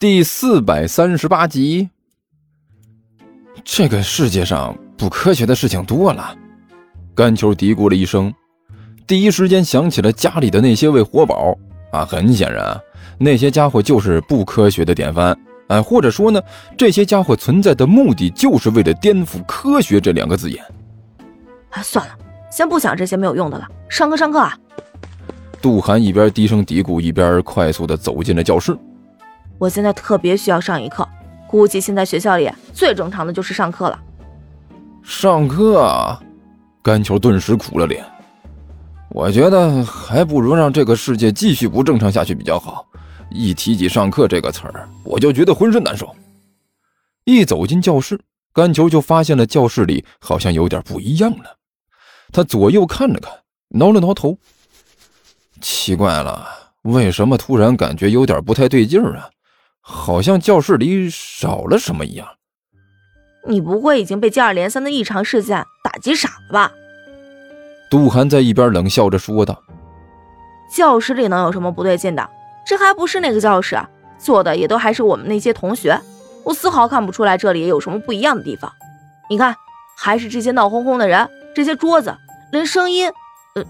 第四百三十八集。这个世界上不科学的事情多了，甘球嘀咕了一声，第一时间想起了家里的那些位活宝啊。很显然，那些家伙就是不科学的典范，哎，或者说呢，这些家伙存在的目的就是为了颠覆科学这两个字眼。啊，算了，先不想这些没有用的了，上课上课啊！杜涵一边低声嘀咕，一边快速的走进了教室。我现在特别需要上一课，估计现在学校里最正常的就是上课了。上课啊！甘球顿时苦了脸。我觉得还不如让这个世界继续不正常下去比较好。一提起上课这个词儿，我就觉得浑身难受。一走进教室，甘球就发现了教室里好像有点不一样了。他左右看了看，挠了挠头。奇怪了，为什么突然感觉有点不太对劲儿啊？好像教室里少了什么一样。你不会已经被接二连三的异常事件打击傻了吧？杜涵在一边冷笑着说道：“教室里能有什么不对劲的？这还不是那个教室，坐的也都还是我们那些同学，我丝毫看不出来这里有什么不一样的地方。你看，还是这些闹哄哄的人，这些桌子，连声音……呃，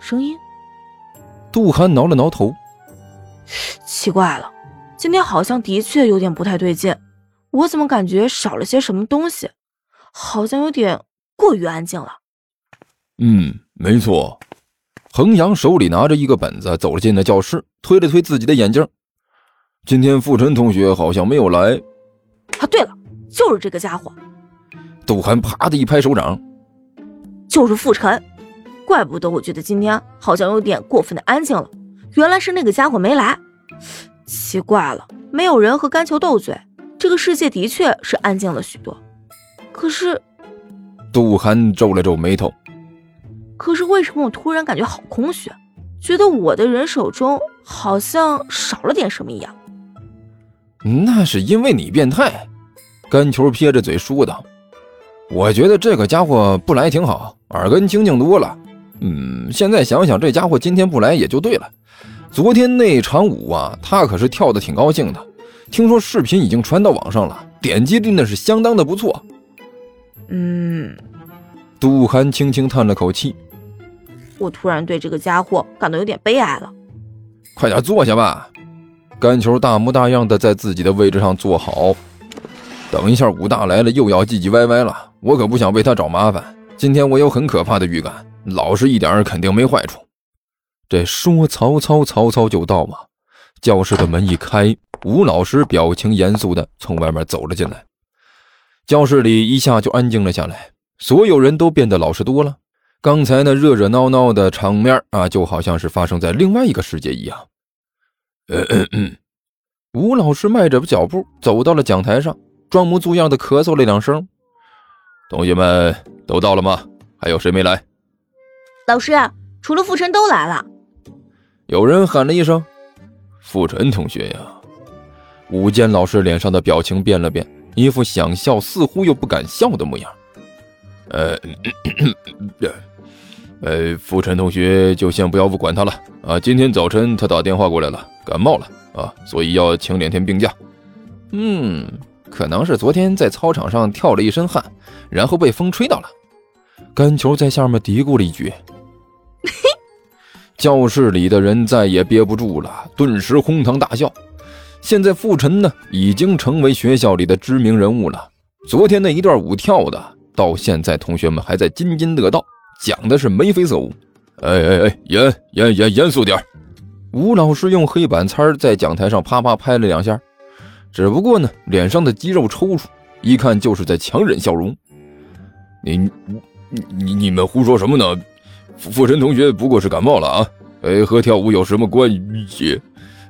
声音。”杜涵挠了挠头，奇怪了。今天好像的确有点不太对劲，我怎么感觉少了些什么东西？好像有点过于安静了。嗯，没错。衡阳手里拿着一个本子走了进了教室，推了推自己的眼镜。今天傅晨同学好像没有来。啊，对了，就是这个家伙。杜涵啪的一拍手掌，就是傅晨。怪不得我觉得今天好像有点过分的安静了，原来是那个家伙没来。奇怪了，没有人和甘球斗嘴，这个世界的确是安静了许多。可是，杜涵皱了皱眉头。可是为什么我突然感觉好空虚，觉得我的人手中好像少了点什么一样？那是因为你变态。甘球撇着嘴说道：“我觉得这个家伙不来挺好，耳根清净多了。嗯，现在想想，这家伙今天不来也就对了。”昨天那场舞啊，他可是跳的挺高兴的。听说视频已经传到网上了，点击率那是相当的不错。嗯，杜涵轻轻叹了口气。我突然对这个家伙感到有点悲哀了。快点坐下吧。甘球大模大样的在自己的位置上坐好。等一下武大来了又要唧唧歪歪了，我可不想为他找麻烦。今天我有很可怕的预感，老实一点肯定没坏处。这说曹操，曹操就到嘛！教室的门一开，吴老师表情严肃的从外面走了进来。教室里一下就安静了下来，所有人都变得老实多了。刚才那热热闹闹的场面啊，就好像是发生在另外一个世界一样。吴老师迈着脚步走到了讲台上，装模作样的咳嗽了两声。同学们都到了吗？还有谁没来？老师，除了傅晨都来了。有人喊了一声：“傅晨同学呀！”武健老师脸上的表情变了变，一副想笑似乎又不敢笑的模样。呃，呃，傅晨同学就先不要不管他了啊！今天早晨他打电话过来了，感冒了啊，所以要请两天病假。嗯，可能是昨天在操场上跳了一身汗，然后被风吹到了。甘球在下面嘀咕了一句。教室里的人再也憋不住了，顿时哄堂大笑。现在傅晨呢，已经成为学校里的知名人物了。昨天那一段舞跳的，到现在同学们还在津津乐道，讲的是眉飞色舞。哎哎哎，严严严严肃点吴老师用黑板擦在讲台上啪啪拍了两下，只不过呢，脸上的肌肉抽搐，一看就是在强忍笑容。你你你你们胡说什么呢？傅晨同学不过是感冒了啊，哎，和跳舞有什么关系？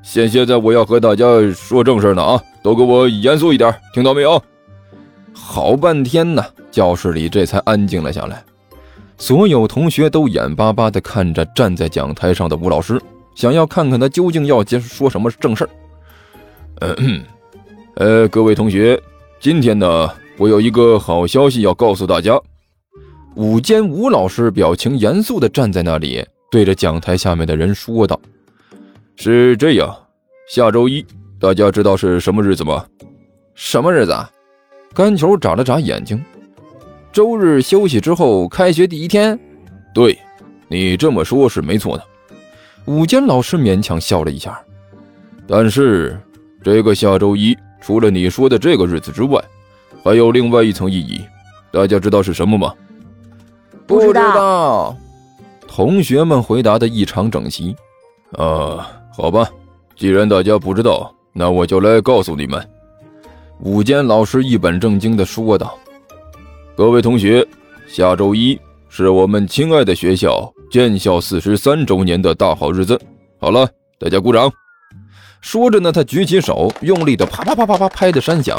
现现在我要和大家说正事呢啊，都给我严肃一点，听到没有？好半天呢，教室里这才安静了下来，所有同学都眼巴巴地看着站在讲台上的吴老师，想要看看他究竟要接说什么正事儿。嗯，呃，各位同学，今天呢，我有一个好消息要告诉大家。午间，吴老师表情严肃地站在那里，对着讲台下面的人说道：“是这样，下周一，大家知道是什么日子吗？什么日子？甘球眨了眨眼睛。周日休息之后，开学第一天。对，你这么说是没错的。午间老师勉强笑了一下。但是，这个下周一除了你说的这个日子之外，还有另外一层意义。大家知道是什么吗？不知道。同学们回答的异常整齐。啊，好吧，既然大家不知道，那我就来告诉你们。午间老师一本正经地说道：“各位同学，下周一是我们亲爱的学校建校四十三周年的大好日子。好了，大家鼓掌。”说着呢，他举起手，用力的啪啪啪啪啪拍的山响。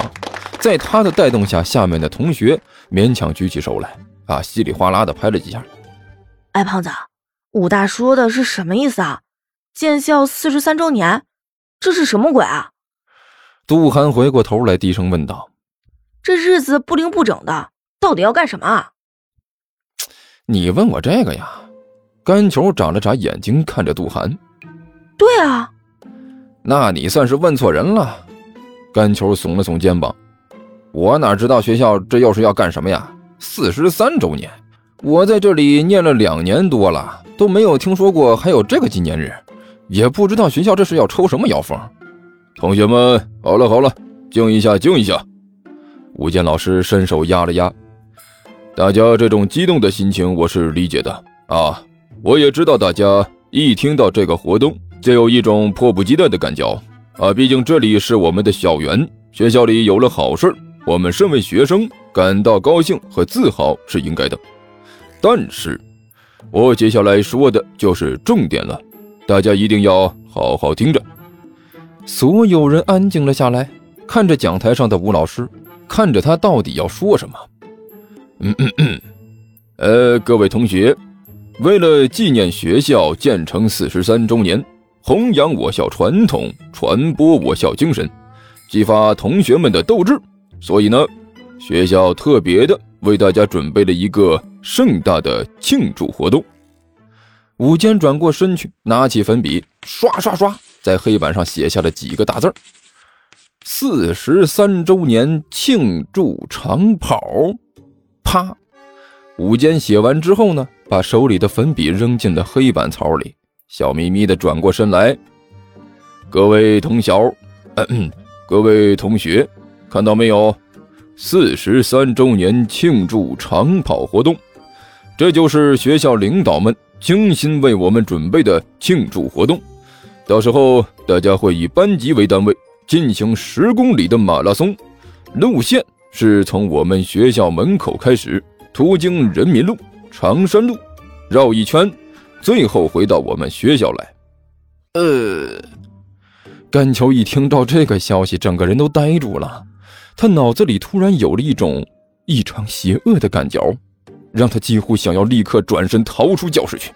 在他的带动下，下面的同学勉强举起手来，啊，稀里哗啦的拍了几下。哎，胖子，武大说的是什么意思啊？建校四十三周年，这是什么鬼啊？杜涵回过头来，低声问道：“这日子不灵不整的，到底要干什么啊？”你问我这个呀？甘球眨了眨眼睛，看着杜涵：“对啊。”那你算是问错人了，甘球耸了耸肩膀，我哪知道学校这又是要干什么呀？四十三周年，我在这里念了两年多了，都没有听说过还有这个纪念日，也不知道学校这是要抽什么妖风。同学们，好了好了，静一下，静一下。吴健老师伸手压了压，大家这种激动的心情我是理解的啊，我也知道大家一听到这个活动。就有一种迫不及待的感觉啊！毕竟这里是我们的校园，学校里有了好事我们身为学生感到高兴和自豪是应该的。但是，我接下来说的就是重点了，大家一定要好好听着。所有人安静了下来，看着讲台上的吴老师，看着他到底要说什么。嗯嗯嗯，呃，各位同学，为了纪念学校建成四十三周年。弘扬我校传统，传播我校精神，激发同学们的斗志。所以呢，学校特别的为大家准备了一个盛大的庆祝活动。武坚转过身去，拿起粉笔，刷刷刷，在黑板上写下了几个大字四十三周年庆祝长跑。”啪！武坚写完之后呢，把手里的粉笔扔进了黑板槽里。笑眯眯的转过身来，各位同小，各位同学，看到没有？四十三周年庆祝长跑活动，这就是学校领导们精心为我们准备的庆祝活动。到时候大家会以班级为单位进行十公里的马拉松，路线是从我们学校门口开始，途经人民路、长山路，绕一圈。最后回到我们学校来。呃，甘球一听到这个消息，整个人都呆住了。他脑子里突然有了一种异常邪恶的感觉，让他几乎想要立刻转身逃出教室去。